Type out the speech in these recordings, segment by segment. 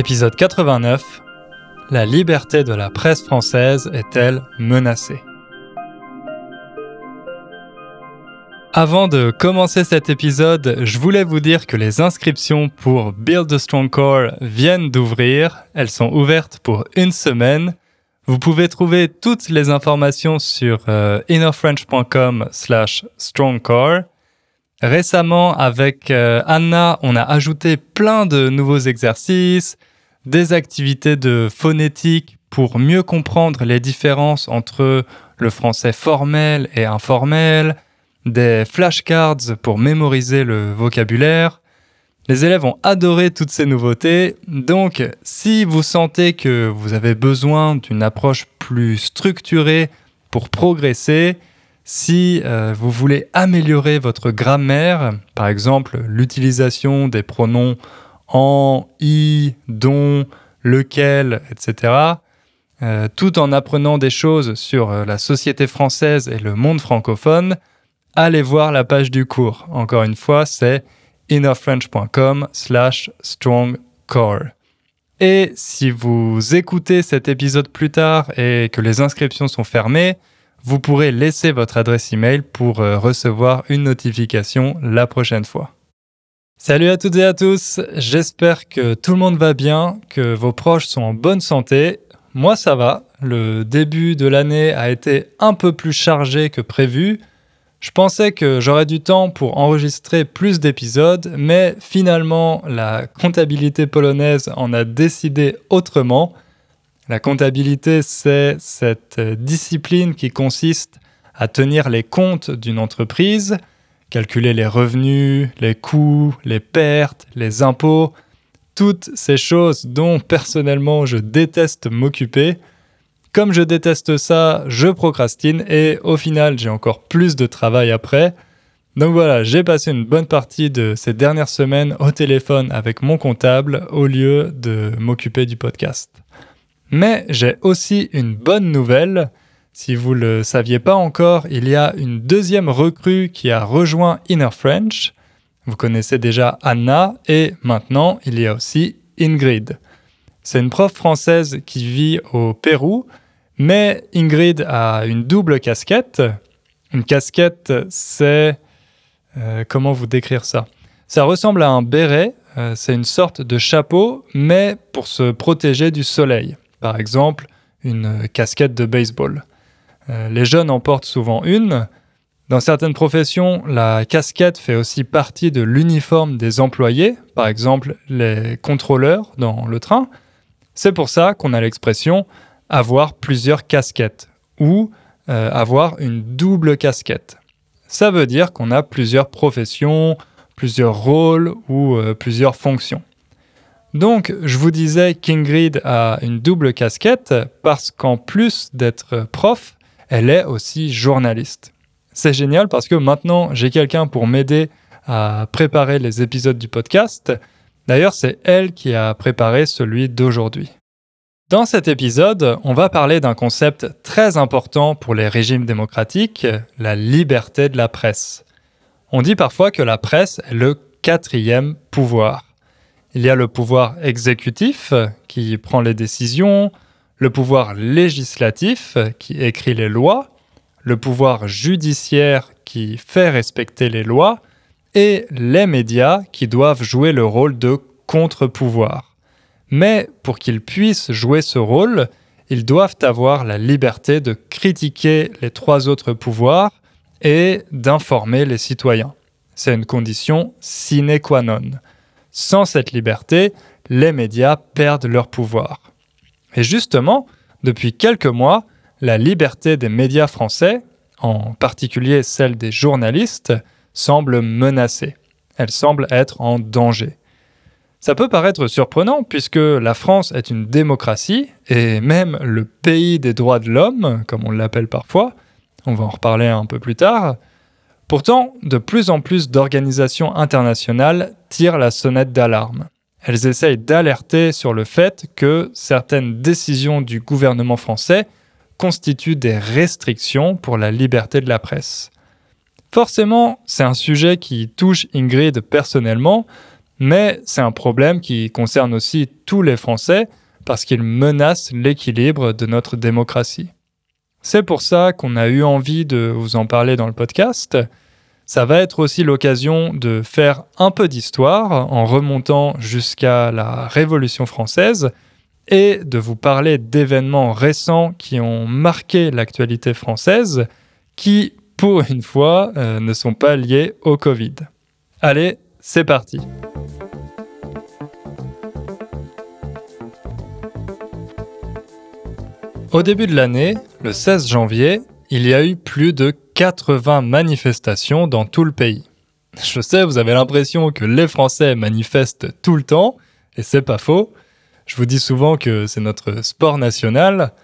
Épisode 89 La liberté de la presse française est-elle menacée? Avant de commencer cet épisode, je voulais vous dire que les inscriptions pour Build a Strong Core viennent d'ouvrir. Elles sont ouvertes pour une semaine. Vous pouvez trouver toutes les informations sur euh, innerfrench.com slash strongcore. Récemment, avec euh, Anna, on a ajouté plein de nouveaux exercices, des activités de phonétique pour mieux comprendre les différences entre le français formel et informel, des flashcards pour mémoriser le vocabulaire. Les élèves ont adoré toutes ces nouveautés, donc si vous sentez que vous avez besoin d'une approche plus structurée pour progresser, si euh, vous voulez améliorer votre grammaire, par exemple l'utilisation des pronoms en, i, dont, lequel, etc., euh, tout en apprenant des choses sur euh, la société française et le monde francophone, allez voir la page du cours. Encore une fois, c'est innerfrench.com slash strongcore. Et si vous écoutez cet épisode plus tard et que les inscriptions sont fermées, vous pourrez laisser votre adresse email pour euh, recevoir une notification la prochaine fois. Salut à toutes et à tous, j'espère que tout le monde va bien, que vos proches sont en bonne santé. Moi ça va, le début de l'année a été un peu plus chargé que prévu. Je pensais que j'aurais du temps pour enregistrer plus d'épisodes, mais finalement la comptabilité polonaise en a décidé autrement. La comptabilité, c'est cette discipline qui consiste à tenir les comptes d'une entreprise, calculer les revenus, les coûts, les pertes, les impôts, toutes ces choses dont personnellement je déteste m'occuper. Comme je déteste ça, je procrastine et au final j'ai encore plus de travail après. Donc voilà, j'ai passé une bonne partie de ces dernières semaines au téléphone avec mon comptable au lieu de m'occuper du podcast. Mais j'ai aussi une bonne nouvelle. Si vous ne le saviez pas encore, il y a une deuxième recrue qui a rejoint Inner French. Vous connaissez déjà Anna et maintenant il y a aussi Ingrid. C'est une prof française qui vit au Pérou, mais Ingrid a une double casquette. Une casquette, c'est... Euh, comment vous décrire ça? Ça ressemble à un béret, euh, c'est une sorte de chapeau, mais pour se protéger du soleil par exemple une casquette de baseball. Euh, les jeunes en portent souvent une. Dans certaines professions, la casquette fait aussi partie de l'uniforme des employés, par exemple les contrôleurs dans le train. C'est pour ça qu'on a l'expression avoir plusieurs casquettes ou euh, avoir une double casquette. Ça veut dire qu'on a plusieurs professions, plusieurs rôles ou euh, plusieurs fonctions. Donc, je vous disais qu'Ingrid a une double casquette parce qu'en plus d'être prof, elle est aussi journaliste. C'est génial parce que maintenant, j'ai quelqu'un pour m'aider à préparer les épisodes du podcast. D'ailleurs, c'est elle qui a préparé celui d'aujourd'hui. Dans cet épisode, on va parler d'un concept très important pour les régimes démocratiques, la liberté de la presse. On dit parfois que la presse est le quatrième pouvoir. Il y a le pouvoir exécutif qui prend les décisions, le pouvoir législatif qui écrit les lois, le pouvoir judiciaire qui fait respecter les lois, et les médias qui doivent jouer le rôle de contre-pouvoir. Mais pour qu'ils puissent jouer ce rôle, ils doivent avoir la liberté de critiquer les trois autres pouvoirs et d'informer les citoyens. C'est une condition sine qua non. Sans cette liberté, les médias perdent leur pouvoir. Et justement, depuis quelques mois, la liberté des médias français, en particulier celle des journalistes, semble menacée. Elle semble être en danger. Ça peut paraître surprenant puisque la France est une démocratie et même le pays des droits de l'homme, comme on l'appelle parfois, on va en reparler un peu plus tard, Pourtant, de plus en plus d'organisations internationales tirent la sonnette d'alarme. Elles essayent d'alerter sur le fait que certaines décisions du gouvernement français constituent des restrictions pour la liberté de la presse. Forcément, c'est un sujet qui touche Ingrid personnellement, mais c'est un problème qui concerne aussi tous les Français parce qu'il menace l'équilibre de notre démocratie. C'est pour ça qu'on a eu envie de vous en parler dans le podcast. Ça va être aussi l'occasion de faire un peu d'histoire en remontant jusqu'à la Révolution française et de vous parler d'événements récents qui ont marqué l'actualité française, qui, pour une fois, euh, ne sont pas liés au Covid. Allez, c'est parti. Au début de l'année, le 16 janvier, il y a eu plus de 80 manifestations dans tout le pays. Je sais, vous avez l'impression que les Français manifestent tout le temps, et c'est pas faux. Je vous dis souvent que c'est notre sport national,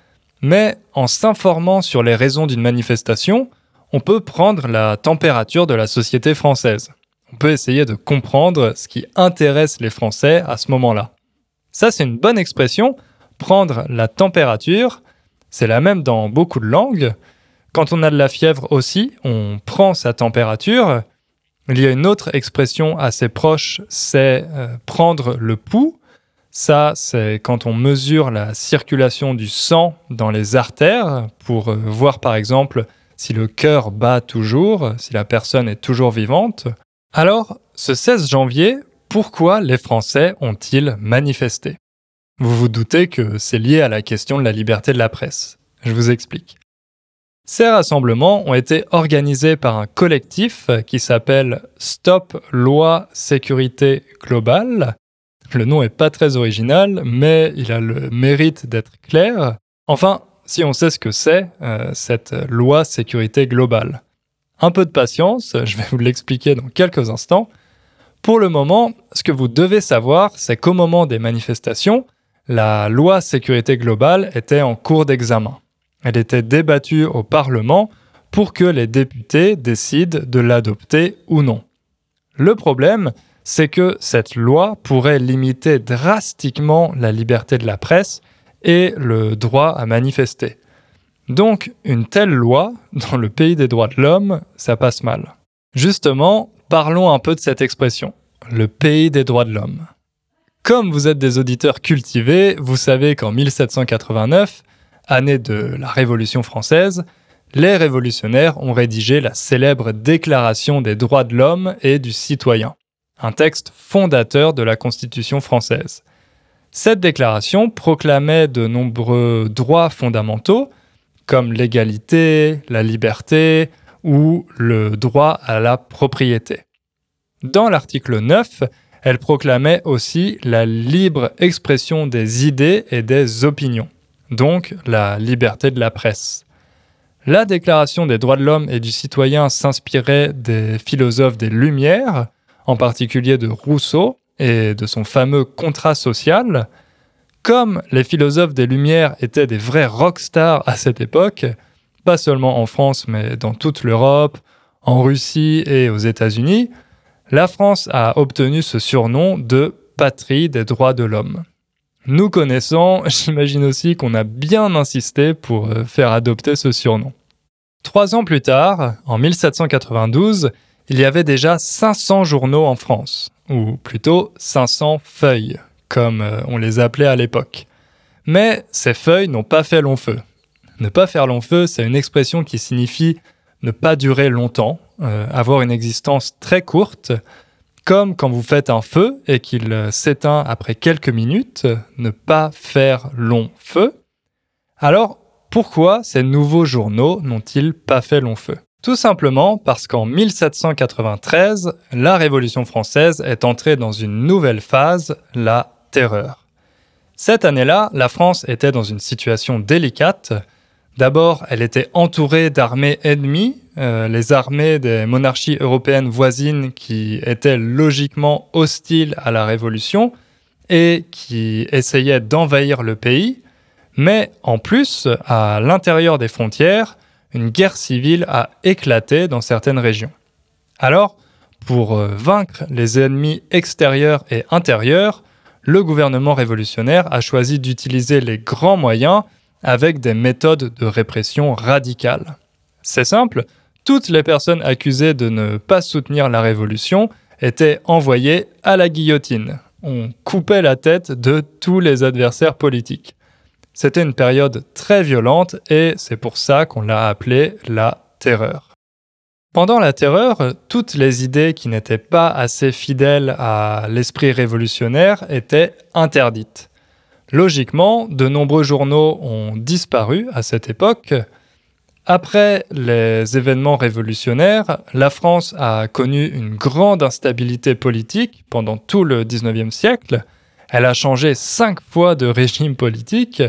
mais en s'informant sur les raisons d'une manifestation, on peut prendre la température de la société française. On peut essayer de comprendre ce qui intéresse les Français à ce moment-là. Ça, c'est une bonne expression, prendre la température, c'est la même dans beaucoup de langues. Quand on a de la fièvre aussi, on prend sa température. Il y a une autre expression assez proche, c'est euh, prendre le pouls. Ça, c'est quand on mesure la circulation du sang dans les artères pour euh, voir par exemple si le cœur bat toujours, si la personne est toujours vivante. Alors, ce 16 janvier, pourquoi les Français ont-ils manifesté? Vous vous doutez que c'est lié à la question de la liberté de la presse. Je vous explique. Ces rassemblements ont été organisés par un collectif qui s'appelle Stop Loi Sécurité Globale. Le nom est pas très original, mais il a le mérite d'être clair. Enfin, si on sait ce que c'est, euh, cette loi sécurité globale. Un peu de patience, je vais vous l'expliquer dans quelques instants. Pour le moment, ce que vous devez savoir, c'est qu'au moment des manifestations, la loi sécurité globale était en cours d'examen. Elle était débattue au Parlement pour que les députés décident de l'adopter ou non. Le problème, c'est que cette loi pourrait limiter drastiquement la liberté de la presse et le droit à manifester. Donc, une telle loi, dans le pays des droits de l'homme, ça passe mal. Justement, parlons un peu de cette expression, le pays des droits de l'homme. Comme vous êtes des auditeurs cultivés, vous savez qu'en 1789, année de la Révolution française, les révolutionnaires ont rédigé la célèbre Déclaration des droits de l'homme et du citoyen, un texte fondateur de la Constitution française. Cette déclaration proclamait de nombreux droits fondamentaux, comme l'égalité, la liberté ou le droit à la propriété. Dans l'article 9, elle proclamait aussi la libre expression des idées et des opinions, donc la liberté de la presse. La Déclaration des droits de l'homme et du citoyen s'inspirait des philosophes des Lumières, en particulier de Rousseau et de son fameux contrat social. Comme les philosophes des Lumières étaient des vrais rockstars à cette époque, pas seulement en France mais dans toute l'Europe, en Russie et aux États-Unis, la France a obtenu ce surnom de patrie des droits de l'homme. Nous connaissons, j'imagine aussi qu'on a bien insisté pour euh, faire adopter ce surnom. Trois ans plus tard, en 1792, il y avait déjà 500 journaux en France, ou plutôt 500 feuilles, comme euh, on les appelait à l'époque. Mais ces feuilles n'ont pas fait long feu. Ne pas faire long feu, c'est une expression qui signifie ne pas durer longtemps, euh, avoir une existence très courte, comme quand vous faites un feu et qu'il euh, s'éteint après quelques minutes, ne pas faire long feu. Alors, pourquoi ces nouveaux journaux n'ont-ils pas fait long feu? Tout simplement parce qu'en 1793, la Révolution française est entrée dans une nouvelle phase, la terreur. Cette année-là, la France était dans une situation délicate, D'abord, elle était entourée d'armées ennemies, euh, les armées des monarchies européennes voisines qui étaient logiquement hostiles à la Révolution et qui essayaient d'envahir le pays. Mais en plus, à l'intérieur des frontières, une guerre civile a éclaté dans certaines régions. Alors, pour euh, vaincre les ennemis extérieurs et intérieurs, le gouvernement révolutionnaire a choisi d'utiliser les grands moyens avec des méthodes de répression radicales. C'est simple, toutes les personnes accusées de ne pas soutenir la révolution étaient envoyés à la guillotine. On coupait la tête de tous les adversaires politiques. C'était une période très violente et c'est pour ça qu'on l'a appelée la terreur. Pendant la terreur, toutes les idées qui n'étaient pas assez fidèles à l'esprit révolutionnaire étaient interdites. Logiquement, de nombreux journaux ont disparu à cette époque. Après les événements révolutionnaires, la France a connu une grande instabilité politique pendant tout le 19e siècle. Elle a changé cinq fois de régime politique.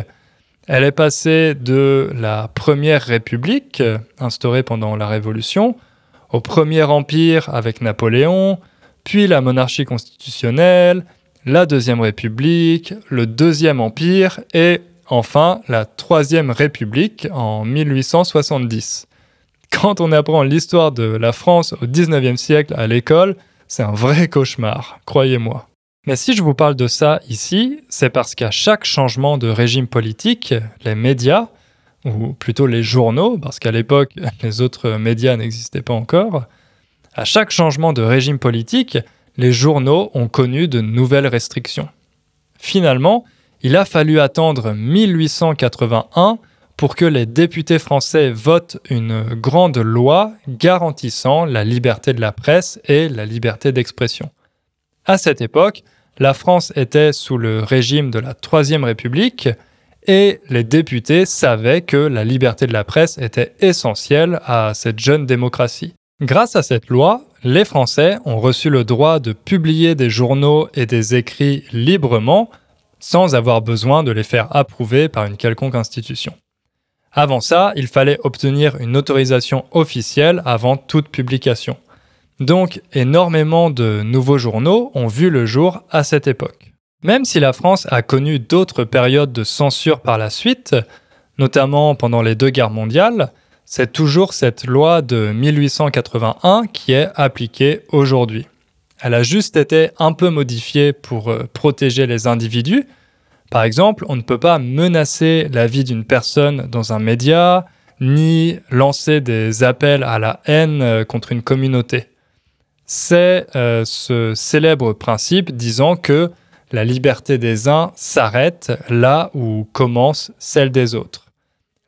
Elle est passée de la Première République, instaurée pendant la Révolution, au Premier Empire avec Napoléon, puis la monarchie constitutionnelle, la Deuxième République, le Deuxième Empire et enfin la Troisième République en 1870. Quand on apprend l'histoire de la France au XIXe siècle à l'école, c'est un vrai cauchemar, croyez-moi. Mais si je vous parle de ça ici, c'est parce qu'à chaque changement de régime politique, les médias, ou plutôt les journaux, parce qu'à l'époque, les autres médias n'existaient pas encore, à chaque changement de régime politique, les journaux ont connu de nouvelles restrictions. Finalement, il a fallu attendre 1881 pour que les députés français votent une grande loi garantissant la liberté de la presse et la liberté d'expression. À cette époque, la France était sous le régime de la Troisième République, et les députés savaient que la liberté de la presse était essentielle à cette jeune démocratie. Grâce à cette loi, les Français ont reçu le droit de publier des journaux et des écrits librement, sans avoir besoin de les faire approuver par une quelconque institution. Avant ça, il fallait obtenir une autorisation officielle avant toute publication. Donc, énormément de nouveaux journaux ont vu le jour à cette époque. Même si la France a connu d'autres périodes de censure par la suite, notamment pendant les deux guerres mondiales, c'est toujours cette loi de 1881 qui est appliquée aujourd'hui. Elle a juste été un peu modifiée pour euh, protéger les individus. Par exemple, on ne peut pas menacer la vie d'une personne dans un média, ni lancer des appels à la haine euh, contre une communauté. C'est euh, ce célèbre principe disant que la liberté des uns s'arrête là où commence celle des autres.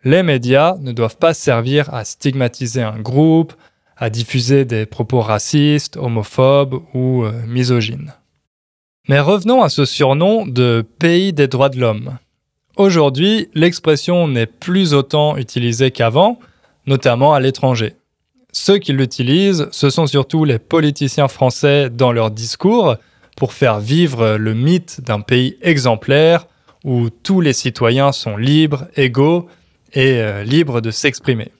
Les médias ne doivent pas servir à stigmatiser un groupe, à diffuser des propos racistes, homophobes ou euh, misogynes. Mais revenons à ce surnom de pays des droits de l'homme. Aujourd'hui, l'expression n'est plus autant utilisée qu'avant, notamment à l'étranger. Ceux qui l'utilisent, ce sont surtout les politiciens français dans leurs discours, pour faire vivre le mythe d'un pays exemplaire où tous les citoyens sont libres, égaux et euh, libres de s'exprimer.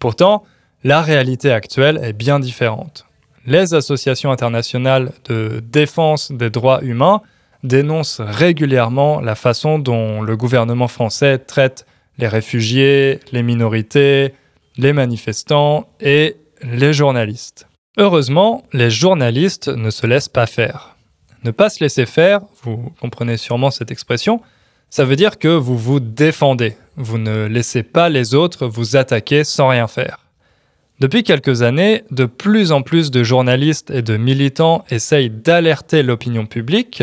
Pourtant, la réalité actuelle est bien différente. Les associations internationales de défense des droits humains dénoncent régulièrement la façon dont le gouvernement français traite les réfugiés, les minorités, les manifestants et les journalistes. Heureusement, les journalistes ne se laissent pas faire. Ne pas se laisser faire, vous comprenez sûrement cette expression, ça veut dire que vous vous défendez. Vous ne laissez pas les autres vous attaquer sans rien faire. Depuis quelques années, de plus en plus de journalistes et de militants essayent d'alerter l'opinion publique.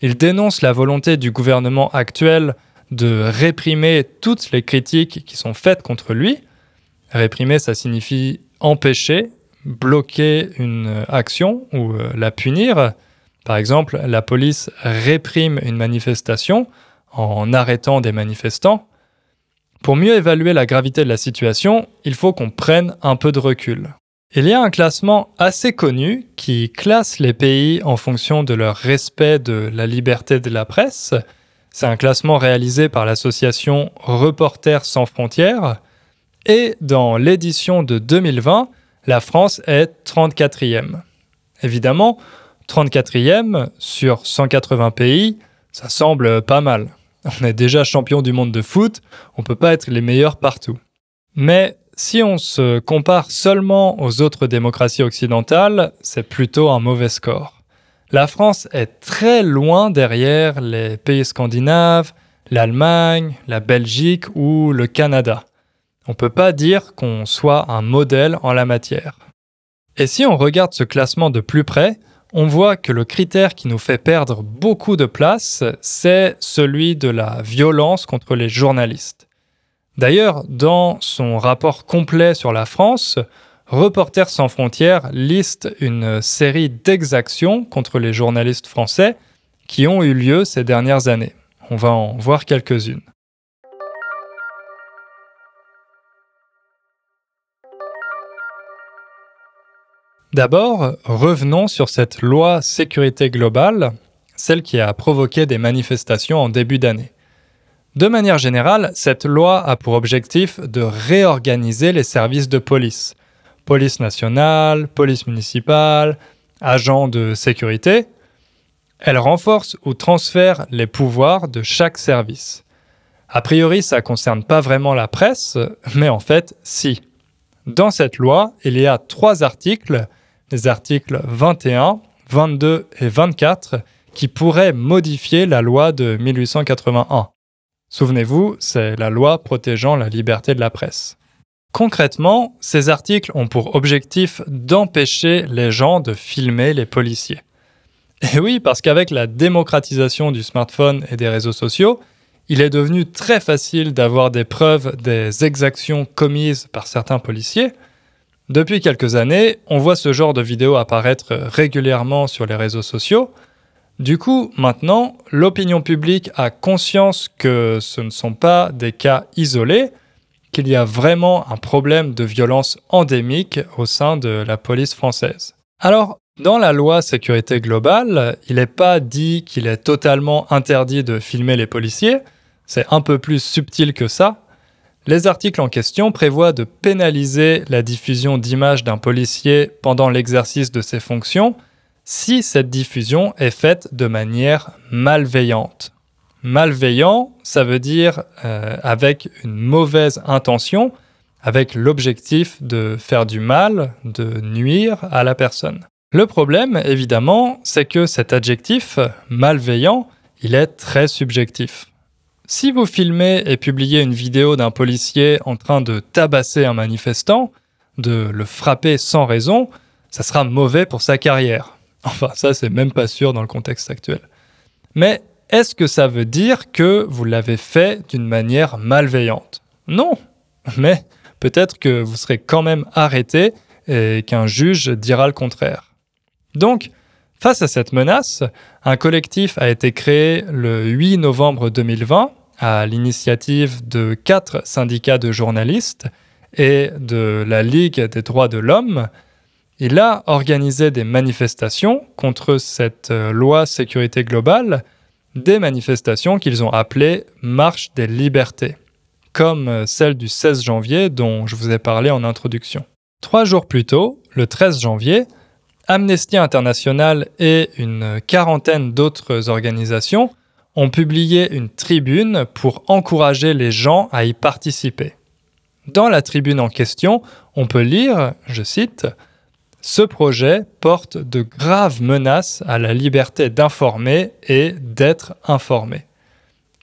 Ils dénoncent la volonté du gouvernement actuel de réprimer toutes les critiques qui sont faites contre lui. Réprimer, ça signifie empêcher, bloquer une action ou euh, la punir. Par exemple, la police réprime une manifestation en arrêtant des manifestants. Pour mieux évaluer la gravité de la situation, il faut qu'on prenne un peu de recul. Il y a un classement assez connu qui classe les pays en fonction de leur respect de la liberté de la presse. C'est un classement réalisé par l'association Reporters sans frontières. Et dans l'édition de 2020, la France est 34e. Évidemment, 34e sur 180 pays, ça semble pas mal. On est déjà champion du monde de foot, on peut pas être les meilleurs partout. Mais si on se compare seulement aux autres démocraties occidentales, c'est plutôt un mauvais score. La France est très loin derrière les pays scandinaves, l'Allemagne, la Belgique ou le Canada. On ne peut pas dire qu'on soit un modèle en la matière. Et si on regarde ce classement de plus près, on voit que le critère qui nous fait perdre beaucoup de place, c'est celui de la violence contre les journalistes. D'ailleurs, dans son rapport complet sur la France, Reporters sans frontières liste une série d'exactions contre les journalistes français qui ont eu lieu ces dernières années. On va en voir quelques-unes. D'abord, revenons sur cette loi sécurité globale, celle qui a provoqué des manifestations en début d'année. De manière générale, cette loi a pour objectif de réorganiser les services de police. Police nationale, police municipale, agents de sécurité. Elle renforce ou transfère les pouvoirs de chaque service. A priori, ça ne concerne pas vraiment la presse, mais en fait, si. Dans cette loi, il y a trois articles les articles 21, 22 et 24 qui pourraient modifier la loi de 1881. Souvenez-vous, c'est la loi protégeant la liberté de la presse. Concrètement, ces articles ont pour objectif d'empêcher les gens de filmer les policiers. Et oui, parce qu'avec la démocratisation du smartphone et des réseaux sociaux, il est devenu très facile d'avoir des preuves des exactions commises par certains policiers, depuis quelques années, on voit ce genre de vidéos apparaître régulièrement sur les réseaux sociaux. Du coup, maintenant, l'opinion publique a conscience que ce ne sont pas des cas isolés, qu'il y a vraiment un problème de violence endémique au sein de la police française. Alors, dans la loi sécurité globale, il n'est pas dit qu'il est totalement interdit de filmer les policiers, c'est un peu plus subtil que ça, les articles en question prévoient de pénaliser la diffusion d'images d'un policier pendant l'exercice de ses fonctions si cette diffusion est faite de manière malveillante. Malveillant, ça veut dire euh, avec une mauvaise intention, avec l'objectif de faire du mal, de nuire à la personne. Le problème, évidemment, c'est que cet adjectif, malveillant, il est très subjectif. Si vous filmez et publiez une vidéo d'un policier en train de tabasser un manifestant, de le frapper sans raison, ça sera mauvais pour sa carrière. Enfin, ça, c'est même pas sûr dans le contexte actuel. Mais est-ce que ça veut dire que vous l'avez fait d'une manière malveillante? Non. Mais peut-être que vous serez quand même arrêté et qu'un juge dira le contraire. Donc, face à cette menace, un collectif a été créé le 8 novembre 2020 à l'initiative de quatre syndicats de journalistes et de la Ligue des droits de l'homme, il a organisé des manifestations contre cette euh, loi sécurité globale, des manifestations qu'ils ont appelées Marche des libertés, comme euh, celle du 16 janvier dont je vous ai parlé en introduction. Trois jours plus tôt, le 13 janvier, Amnesty International et une quarantaine d'autres organisations ont publié une tribune pour encourager les gens à y participer. Dans la tribune en question, on peut lire, je cite, Ce projet porte de graves menaces à la liberté d'informer et d'être informé.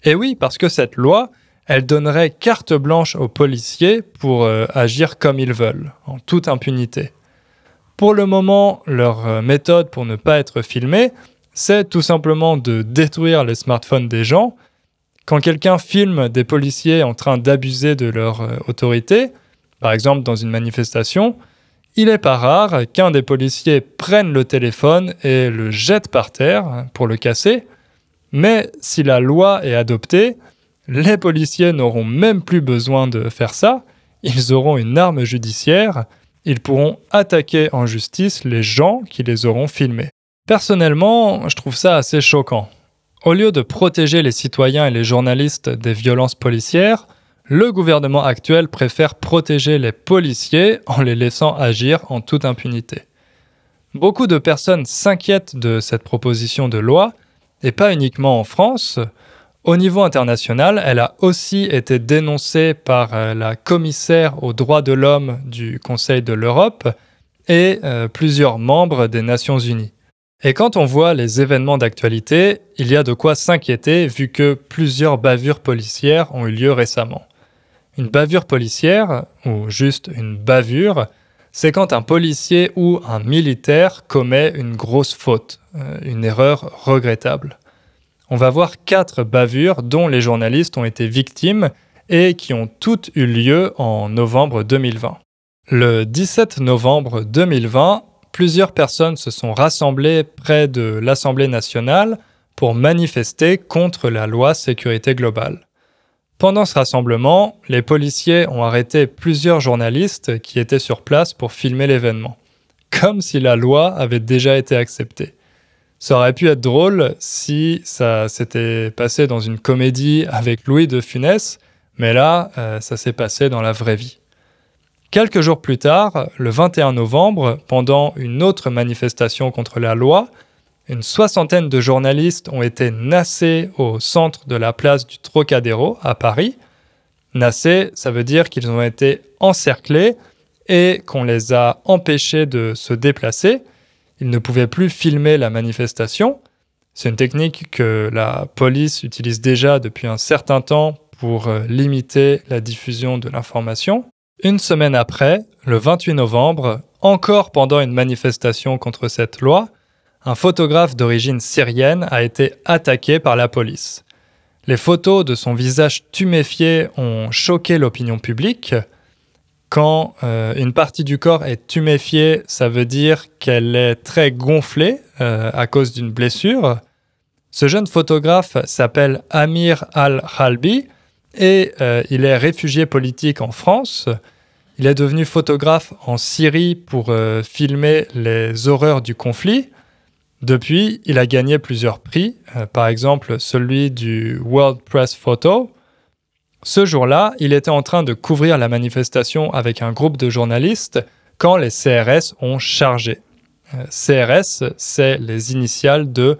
Et oui, parce que cette loi, elle donnerait carte blanche aux policiers pour euh, agir comme ils veulent, en toute impunité. Pour le moment, leur euh, méthode pour ne pas être filmés, c'est tout simplement de détruire les smartphones des gens. Quand quelqu'un filme des policiers en train d'abuser de leur euh, autorité, par exemple dans une manifestation, il n'est pas rare qu'un des policiers prenne le téléphone et le jette par terre pour le casser. Mais si la loi est adoptée, les policiers n'auront même plus besoin de faire ça, ils auront une arme judiciaire, ils pourront attaquer en justice les gens qui les auront filmés. Personnellement, je trouve ça assez choquant. Au lieu de protéger les citoyens et les journalistes des violences policières, le gouvernement actuel préfère protéger les policiers en les laissant agir en toute impunité. Beaucoup de personnes s'inquiètent de cette proposition de loi, et pas uniquement en France. Au niveau international, elle a aussi été dénoncée par euh, la commissaire aux droits de l'homme du Conseil de l'Europe et euh, plusieurs membres des Nations Unies. Et quand on voit les événements d'actualité, il y a de quoi s'inquiéter vu que plusieurs bavures policières ont eu lieu récemment. Une bavure policière, ou juste une bavure, c'est quand un policier ou un militaire commet une grosse faute, euh, une erreur regrettable. On va voir quatre bavures dont les journalistes ont été victimes et qui ont toutes eu lieu en novembre 2020. Le 17 novembre 2020, plusieurs personnes se sont rassemblées près de l'Assemblée nationale pour manifester contre la loi sécurité globale. Pendant ce rassemblement, les policiers ont arrêté plusieurs journalistes qui étaient sur place pour filmer l'événement, comme si la loi avait déjà été acceptée. Ça aurait pu être drôle si ça s'était passé dans une comédie avec Louis de Funès, mais là, euh, ça s'est passé dans la vraie vie. Quelques jours plus tard, le 21 novembre, pendant une autre manifestation contre la loi, une soixantaine de journalistes ont été nassés au centre de la place du Trocadéro à Paris. Nassés, ça veut dire qu'ils ont été encerclés et qu'on les a empêchés de se déplacer. Ils ne pouvaient plus filmer la manifestation. C'est une technique que la police utilise déjà depuis un certain temps pour euh, limiter la diffusion de l'information. Une semaine après, le 28 novembre, encore pendant une manifestation contre cette loi, un photographe d'origine syrienne a été attaqué par la police. Les photos de son visage tuméfié ont choqué l'opinion publique. Quand euh, une partie du corps est tuméfiée, ça veut dire qu'elle est très gonflée euh, à cause d'une blessure. Ce jeune photographe s'appelle Amir al-Khalbi et euh, il est réfugié politique en France. Il est devenu photographe en Syrie pour filmer les horreurs du conflit. Depuis, il a gagné plusieurs prix, euh, par exemple celui du World Press Photo. Ce jour-là, il était en train de couvrir la manifestation avec un groupe de journalistes quand les CRS ont chargé. Euh, CRS, c'est les initiales de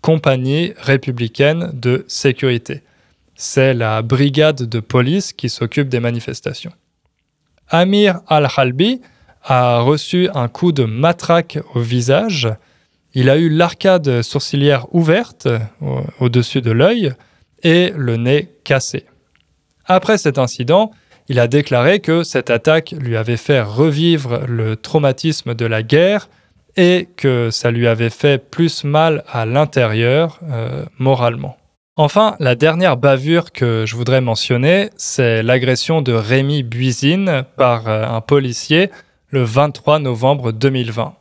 Compagnie républicaine de sécurité. C'est la brigade de police qui s'occupe des manifestations. Amir al-Halbi a reçu un coup de matraque au visage il a eu l'arcade sourcilière ouverte au-dessus de l'œil et le nez cassé. Après cet incident, il a déclaré que cette attaque lui avait fait revivre le traumatisme de la guerre et que ça lui avait fait plus mal à l'intérieur euh, moralement. Enfin, la dernière bavure que je voudrais mentionner, c'est l'agression de Rémi Buisine par euh, un policier le 23 novembre 2020.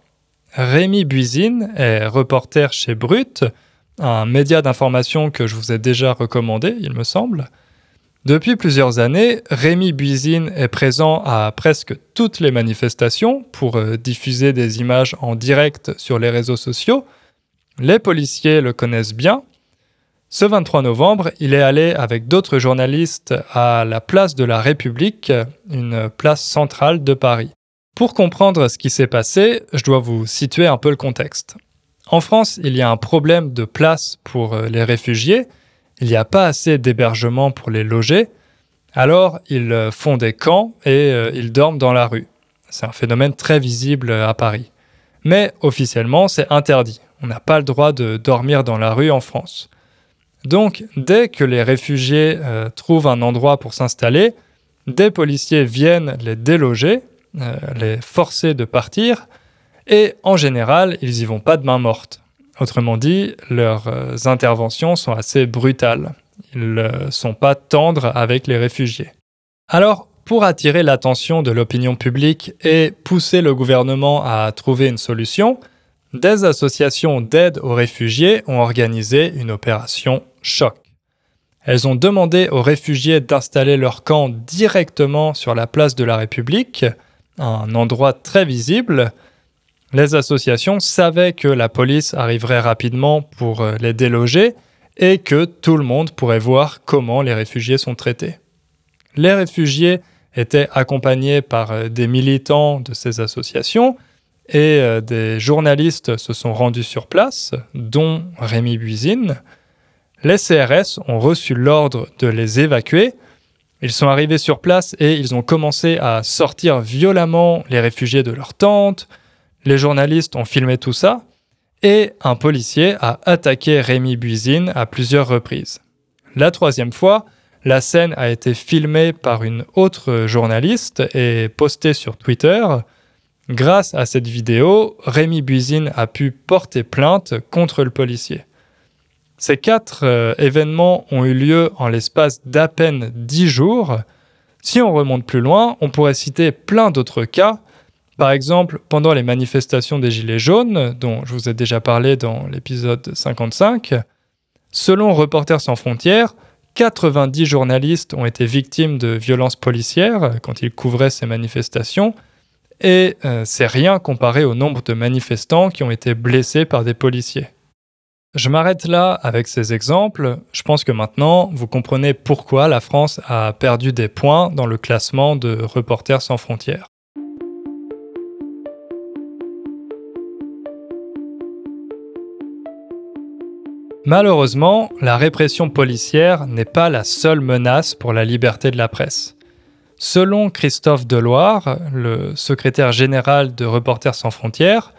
Rémi Buisine est reporter chez Brut, un média d'information que je vous ai déjà recommandé, il me semble. Depuis plusieurs années, Rémi Buisine est présent à presque toutes les manifestations pour euh, diffuser des images en direct sur les réseaux sociaux. Les policiers le connaissent bien. Ce 23 novembre, il est allé avec d'autres journalistes à la place de la République, une place centrale de Paris. Pour comprendre ce qui s'est passé, je dois vous situer un peu le contexte. En France, il y a un problème de place pour euh, les réfugiés, il n'y a pas assez d'hébergement pour les loger, alors ils euh, font des camps et euh, ils dorment dans la rue. C'est un phénomène très visible à Paris. Mais officiellement, c'est interdit. On n'a pas le droit de dormir dans la rue en France. Donc, dès que les réfugiés trouvent un endroit pour s'installer, des policiers viennent les déloger euh, les forcer de partir, et en général, ils y vont pas de main morte. Autrement dit, leurs euh, interventions sont assez brutales. Ils ne sont pas tendres avec les réfugiés. Alors, pour attirer l'attention de l'opinion publique et pousser le gouvernement à trouver une solution, des associations d'aide aux réfugiés ont organisé une opération choc. Elles ont demandé aux réfugiés d'installer leur camp directement sur la place de la République, un endroit très visible, les associations savaient que la police arriverait rapidement pour euh, les déloger et que tout le monde pourrait voir comment les réfugiés sont traités. Les réfugiés étaient accompagnés par euh, des militants de ces associations et euh, des journalistes se sont rendus sur place, dont Rémi Buisine. Les CRS ont reçu l'ordre de les évacuer ils sont arrivés sur place et ils ont commencé à sortir violemment les réfugiés de leur tente. Les journalistes ont filmé tout ça et un policier a attaqué Rémi Buisine à plusieurs reprises. La troisième fois, la scène a été filmée par une autre journaliste et postée sur Twitter. Grâce à cette vidéo, Rémi Buisine a pu porter plainte contre le policier. Ces quatre euh, événements ont eu lieu en l'espace d'à peine dix jours. Si on remonte plus loin, on pourrait citer plein d'autres cas. Par exemple, pendant les manifestations des Gilets jaunes, dont je vous ai déjà parlé dans l'épisode 55, selon Reporters sans frontières, 90 journalistes ont été victimes de violences policières quand ils couvraient ces manifestations, et euh, c'est rien comparé au nombre de manifestants qui ont été blessés par des policiers. Je m'arrête là avec ces exemples. Je pense que maintenant, vous comprenez pourquoi la France a perdu des points dans le classement de Reporters sans frontières. Malheureusement, la répression policière n'est pas la seule menace pour la liberté de la presse. Selon Christophe Deloire, le secrétaire général de Reporters sans frontières,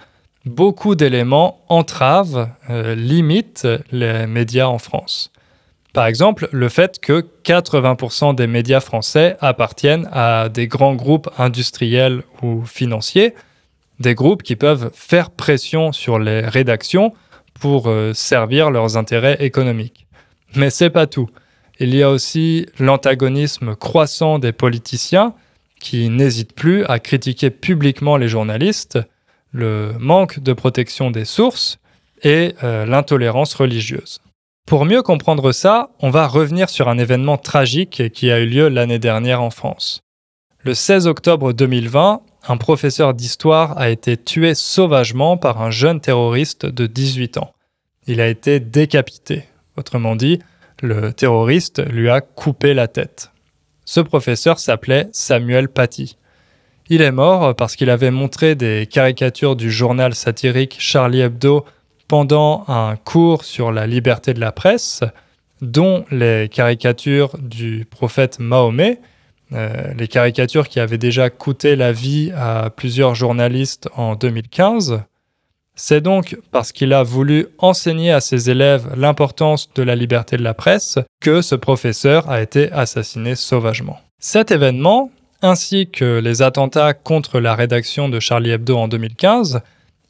beaucoup d'éléments entravent, euh, limitent les médias en France. Par exemple, le fait que 80% des médias français appartiennent à des grands groupes industriels ou financiers, des groupes qui peuvent faire pression sur les rédactions pour euh, servir leurs intérêts économiques. Mais c'est pas tout. Il y a aussi l'antagonisme croissant des politiciens qui n'hésitent plus à critiquer publiquement les journalistes, le manque de protection des sources et euh, l'intolérance religieuse. Pour mieux comprendre ça, on va revenir sur un événement tragique qui a eu lieu l'année dernière en France. Le 16 octobre 2020, un professeur d'histoire a été tué sauvagement par un jeune terroriste de 18 ans. Il a été décapité. Autrement dit, le terroriste lui a coupé la tête. Ce professeur s'appelait Samuel Paty. Il est mort parce qu'il avait montré des caricatures du journal satirique Charlie Hebdo pendant un cours sur la liberté de la presse, dont les caricatures du prophète Mahomet, euh, les caricatures qui avaient déjà coûté la vie à plusieurs journalistes en 2015. C'est donc parce qu'il a voulu enseigner à ses élèves l'importance de la liberté de la presse que ce professeur a été assassiné sauvagement. Cet événement, ainsi que les attentats contre la rédaction de Charlie Hebdo en 2015,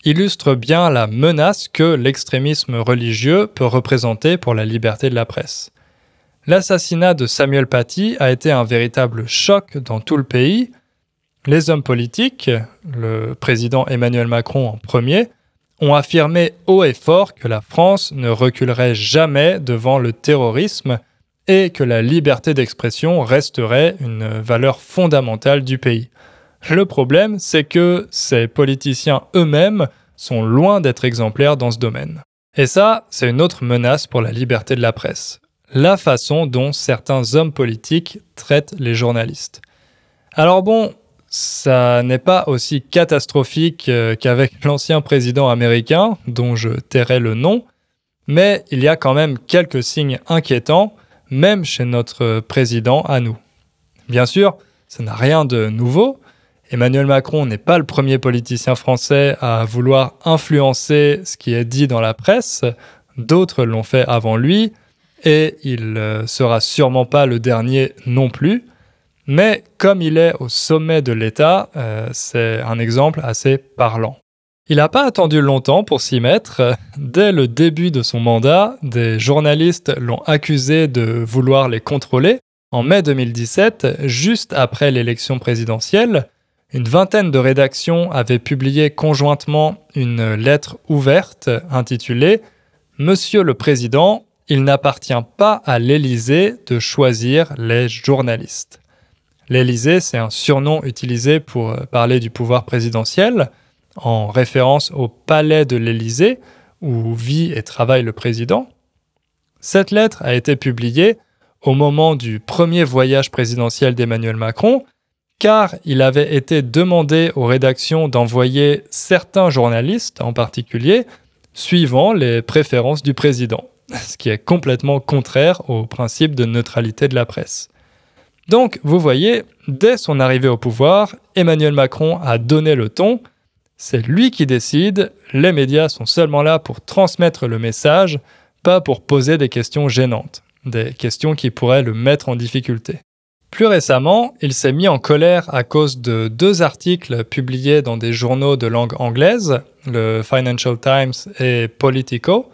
illustrent bien la menace que l'extrémisme religieux peut représenter pour la liberté de la presse. L'assassinat de Samuel Paty a été un véritable choc dans tout le pays. Les hommes politiques, le président Emmanuel Macron en premier, ont affirmé haut et fort que la France ne reculerait jamais devant le terrorisme et que la liberté d'expression resterait une valeur fondamentale du pays. Le problème, c'est que ces politiciens eux-mêmes sont loin d'être exemplaires dans ce domaine. Et ça, c'est une autre menace pour la liberté de la presse la façon dont certains hommes politiques traitent les journalistes. Alors bon, ça n'est pas aussi catastrophique euh, qu'avec l'ancien président américain, dont je tairai le nom, mais il y a quand même quelques signes inquiétants, même chez notre président à nous. Bien sûr, ça n'a rien de nouveau. Emmanuel Macron n'est pas le premier politicien français à vouloir influencer ce qui est dit dans la presse, d'autres l'ont fait avant lui, et il euh, sera sûrement pas le dernier non plus. Mais comme il est au sommet de l'État, euh, c'est un exemple assez parlant. Il n'a pas attendu longtemps pour s'y mettre. Dès le début de son mandat, des journalistes l'ont accusé de vouloir les contrôler. En mai 2017, juste après l'élection présidentielle, une vingtaine de rédactions avaient publié conjointement une lettre ouverte intitulée Monsieur le Président, il n'appartient pas à l'Élysée de choisir les journalistes. L'Élysée, c'est un surnom utilisé pour euh, parler du pouvoir présidentiel, en référence au palais de l'Élysée, où vit et travaille le président. Cette lettre a été publiée au moment du premier voyage présidentiel d'Emmanuel Macron, car il avait été demandé aux rédactions d'envoyer certains journalistes en particulier, suivant les préférences du président. ce qui est complètement contraire au principe de neutralité de la presse. Donc, vous voyez, dès son arrivée au pouvoir, Emmanuel Macron a donné le ton. C'est lui qui décide, les médias sont seulement là pour transmettre le message, pas pour poser des questions gênantes, des questions qui pourraient le mettre en difficulté. Plus récemment, il s'est mis en colère à cause de deux articles publiés dans des journaux de langue anglaise, le Financial Times et Politico.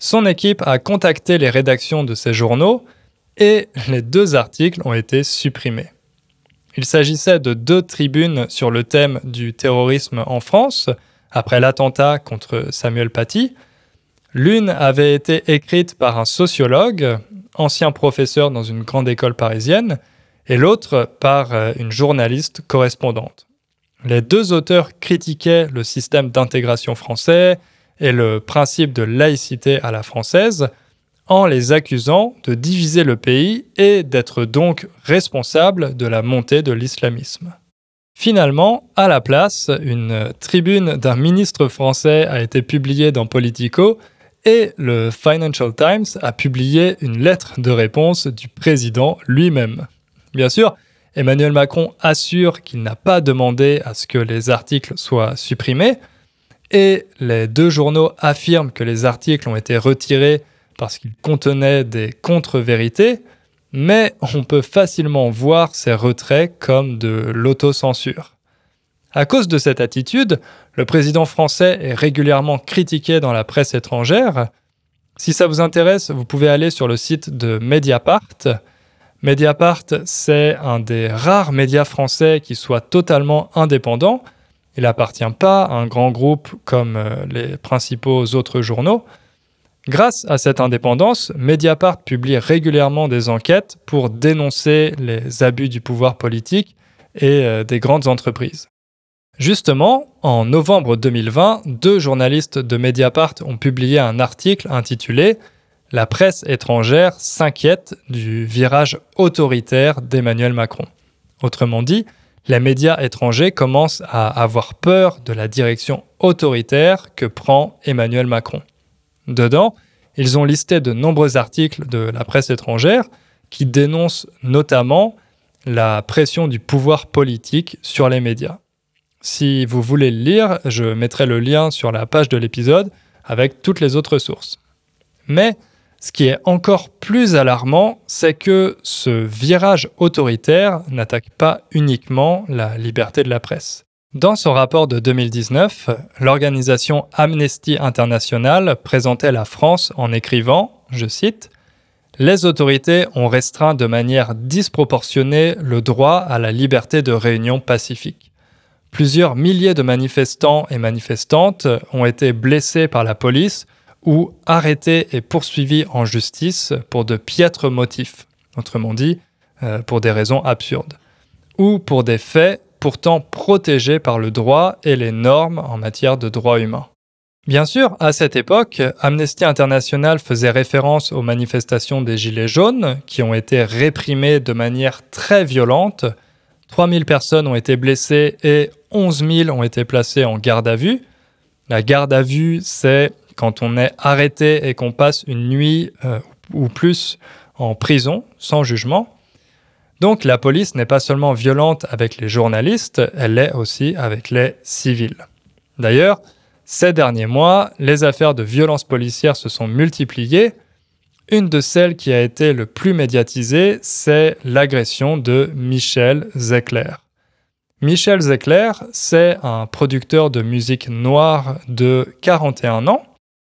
Son équipe a contacté les rédactions de ces journaux et les deux articles ont été supprimés. Il s'agissait de deux tribunes sur le thème du terrorisme en France, après l'attentat contre Samuel Paty. L'une avait été écrite par un sociologue, ancien professeur dans une grande école parisienne, et l'autre par euh, une journaliste correspondante. Les deux auteurs critiquaient le système d'intégration français et le principe de laïcité à la française, en les accusant de diviser le pays et d'être donc responsables de la montée de l'islamisme. Finalement, à la place, une tribune d'un ministre français a été publiée dans Politico et le Financial Times a publié une lettre de réponse du président lui-même. Bien sûr, Emmanuel Macron assure qu'il n'a pas demandé à ce que les articles soient supprimés, et les deux journaux affirment que les articles ont été retirés parce qu'ils contenaient des contre-vérités, mais on peut facilement voir ces retraits comme de l'autocensure. À cause de cette attitude, le président français est régulièrement critiqué dans la presse étrangère. Si ça vous intéresse, vous pouvez aller sur le site de Mediapart. Mediapart, c'est un des rares médias français qui soit totalement indépendant. Il n'appartient pas à un grand groupe comme euh, les principaux autres journaux. Grâce à cette indépendance, Mediapart publie régulièrement des enquêtes pour dénoncer les abus du pouvoir politique et euh, des grandes entreprises. Justement, en novembre 2020, deux journalistes de Mediapart ont publié un article intitulé La presse étrangère s'inquiète du virage autoritaire d'Emmanuel Macron. Autrement dit, les médias étrangers commencent à avoir peur de la direction autoritaire que prend Emmanuel Macron. Dedans, ils ont listé de nombreux articles de la presse étrangère qui dénoncent notamment la pression du pouvoir politique sur les médias. Si vous voulez le lire, je mettrai le lien sur la page de l'épisode avec toutes les autres sources. Mais ce qui est encore plus alarmant, c'est que ce virage autoritaire n'attaque pas uniquement la liberté de la presse. Dans son rapport de 2019, l'organisation Amnesty International présentait la France en écrivant, je cite, Les autorités ont restreint de manière disproportionnée le droit à la liberté de réunion pacifique. Plusieurs milliers de manifestants et manifestantes ont été blessés par la police ou arrêtés et poursuivis en justice pour de piètres motifs, autrement dit, euh, pour des raisons absurdes, ou pour des faits pourtant protégés par le droit et les normes en matière de droits humains. Bien sûr, à cette époque, Amnesty International faisait référence aux manifestations des Gilets jaunes, qui ont été réprimées de manière très violente. 3000 personnes ont été blessées et 11 000 ont été placées en garde à vue. La garde à vue, c'est quand on est arrêté et qu'on passe une nuit euh, ou plus en prison sans jugement. Donc la police n'est pas seulement violente avec les journalistes, elle l'est aussi avec les civils. D'ailleurs, ces derniers mois, les affaires de violence policière se sont multipliées. Une de celles qui a été le plus médiatisée, c'est l'agression de Michel Zecler. Michel Zecler, c'est un producteur de musique noire de 41 ans.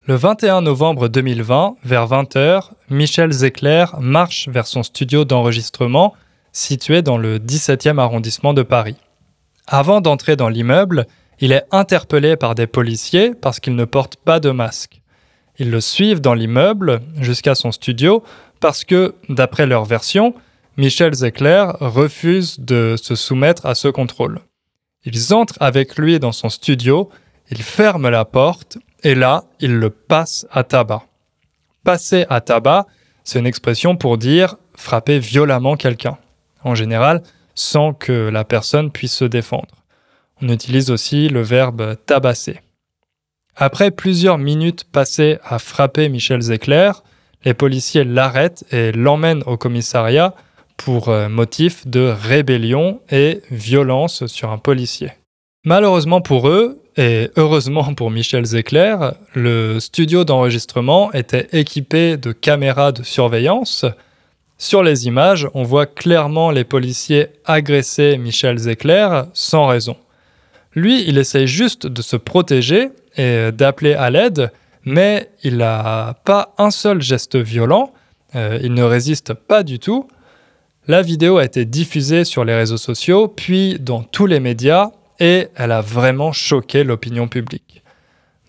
Le 21 novembre 2020, vers 20h, Michel Zecler marche vers son studio d'enregistrement situé dans le 17e arrondissement de Paris. Avant d'entrer dans l'immeuble, il est interpellé par des policiers parce qu'il ne porte pas de masque. Ils le suivent dans l'immeuble jusqu'à son studio parce que, d'après leur version, Michel Zecler refuse de se soumettre à ce contrôle. Ils entrent avec lui dans son studio, ils ferment la porte et là, ils le passent à tabac. Passer à tabac, c'est une expression pour dire frapper violemment quelqu'un en général, sans que la personne puisse se défendre. On utilise aussi le verbe tabasser. Après plusieurs minutes passées à frapper Michel Zecler, les policiers l'arrêtent et l'emmènent au commissariat pour euh, motif de rébellion et violence sur un policier. Malheureusement pour eux, et heureusement pour Michel Zecler, le studio d'enregistrement était équipé de caméras de surveillance Sur les images, on voit clairement les policiers agresser Michel Zecler sans raison. Lui, il essaye juste de se protéger et d'appeler à l'aide, mais il n'a pas un seul geste violent, euh, il ne résiste pas du tout. La vidéo a été diffusée sur les réseaux sociaux, puis dans tous les médias, et elle a vraiment choqué l'opinion publique.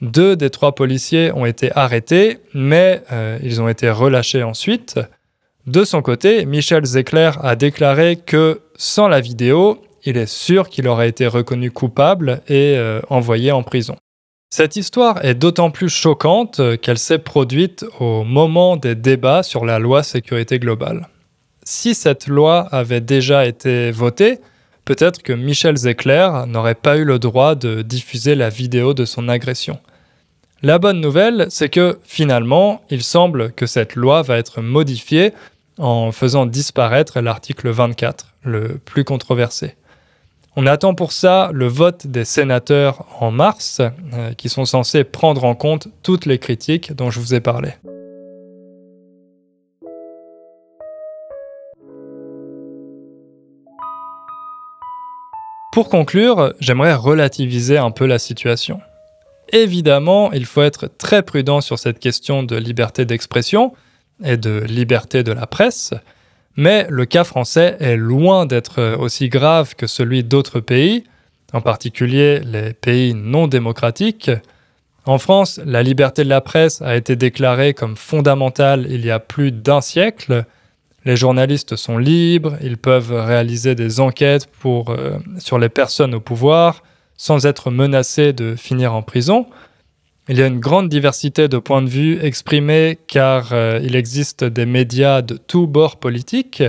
Deux des trois policiers ont été arrêtés, mais euh, ils ont été relâchés ensuite. De son côté, Michel Zecler a déclaré que sans la vidéo, il est sûr qu'il aurait été reconnu coupable et euh, envoyé en prison. Cette histoire est d'autant plus choquante qu'elle s'est produite au moment des débats sur la loi sécurité globale. Si cette loi avait déjà été votée, peut-être que Michel Zecler n'aurait pas eu le droit de diffuser la vidéo de son agression. La bonne nouvelle, c'est que finalement, il semble que cette loi va être modifiée en faisant disparaître l'article 24, le plus controversé. On attend pour ça le vote des sénateurs en mars, euh, qui sont censés prendre en compte toutes les critiques dont je vous ai parlé. Pour conclure, j'aimerais relativiser un peu la situation. Évidemment, il faut être très prudent sur cette question de liberté d'expression, et de liberté de la presse, mais le cas français est loin d'être aussi grave que celui d'autres pays, en particulier les pays non démocratiques. En France, la liberté de la presse a été déclarée comme fondamentale il y a plus d'un siècle. Les journalistes sont libres, ils peuvent réaliser des enquêtes euh, sur les personnes au pouvoir sans être menacés de finir en prison. Il y a une grande diversité de points de vue exprimés car euh, il existe des médias de tous bords politiques.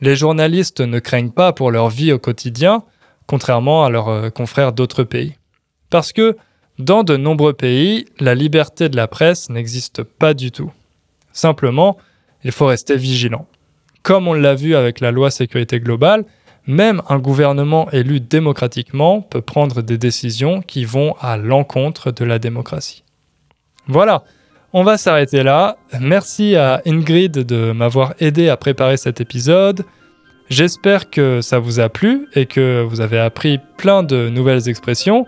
Les journalistes ne craignent pas pour leur vie au quotidien, contrairement à leurs euh, confrères d'autres pays. Parce que dans de nombreux pays, la liberté de la presse n'existe pas du tout. Simplement, il faut rester vigilant. Comme on l'a vu avec la loi sécurité globale, même un gouvernement élu démocratiquement peut prendre des décisions qui vont à l'encontre de la démocratie. Voilà, on va s'arrêter là. Merci à Ingrid de m'avoir aidé à préparer cet épisode. J'espère que ça vous a plu et que vous avez appris plein de nouvelles expressions.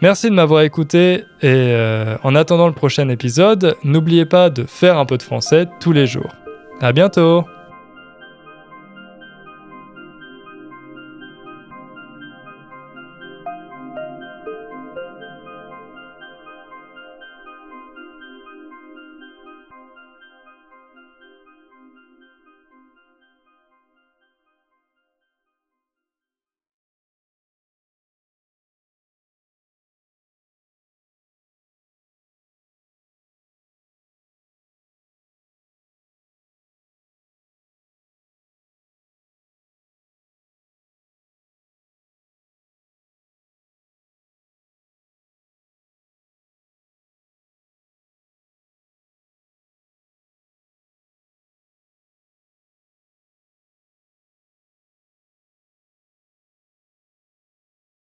Merci de m'avoir écouté et euh, en attendant le prochain épisode, n'oubliez pas de faire un peu de français tous les jours. À bientôt!